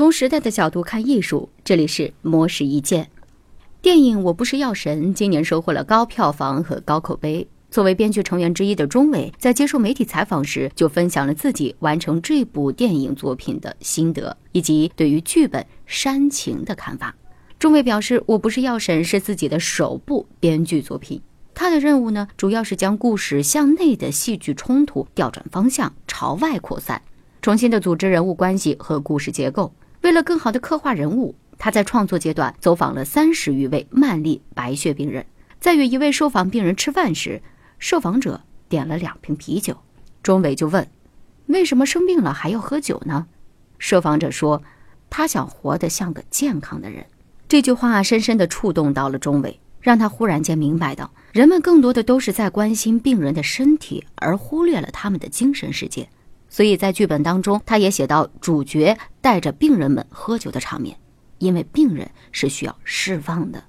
从时代的角度看艺术，这里是魔石一见。电影《我不是药神》今年收获了高票房和高口碑。作为编剧成员之一的钟伟，在接受媒体采访时，就分享了自己完成这部电影作品的心得，以及对于剧本煽情的看法。钟伟表示：“我不是药神是自己的首部编剧作品，他的任务呢，主要是将故事向内的戏剧冲突调转方向，朝外扩散，重新的组织人物关系和故事结构。”为了更好地刻画人物，他在创作阶段走访了三十余位慢粒白血病人。在与一位受访病人吃饭时，受访者点了两瓶啤酒，钟伟就问：“为什么生病了还要喝酒呢？”受访者说：“他想活得像个健康的人。”这句话深深地触动到了钟伟，让他忽然间明白到，人们更多的都是在关心病人的身体，而忽略了他们的精神世界。所以在剧本当中，他也写到主角带着病人们喝酒的场面，因为病人是需要释放的。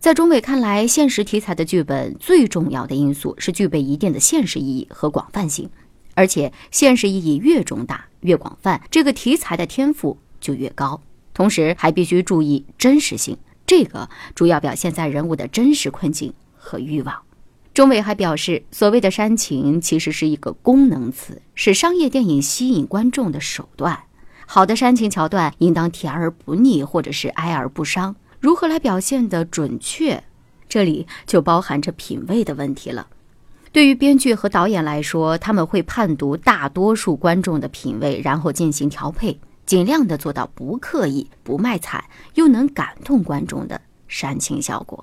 在钟伟看来，现实题材的剧本最重要的因素是具备一定的现实意义和广泛性，而且现实意义越重大、越广泛，这个题材的天赋就越高。同时，还必须注意真实性，这个主要表现在人物的真实困境和欲望。钟伟还表示，所谓的煽情其实是一个功能词，是商业电影吸引观众的手段。好的煽情桥段应当甜而不腻，或者是哀而不伤。如何来表现的准确，这里就包含着品味的问题了。对于编剧和导演来说，他们会判读大多数观众的品味，然后进行调配，尽量的做到不刻意、不卖惨，又能感动观众的煽情效果。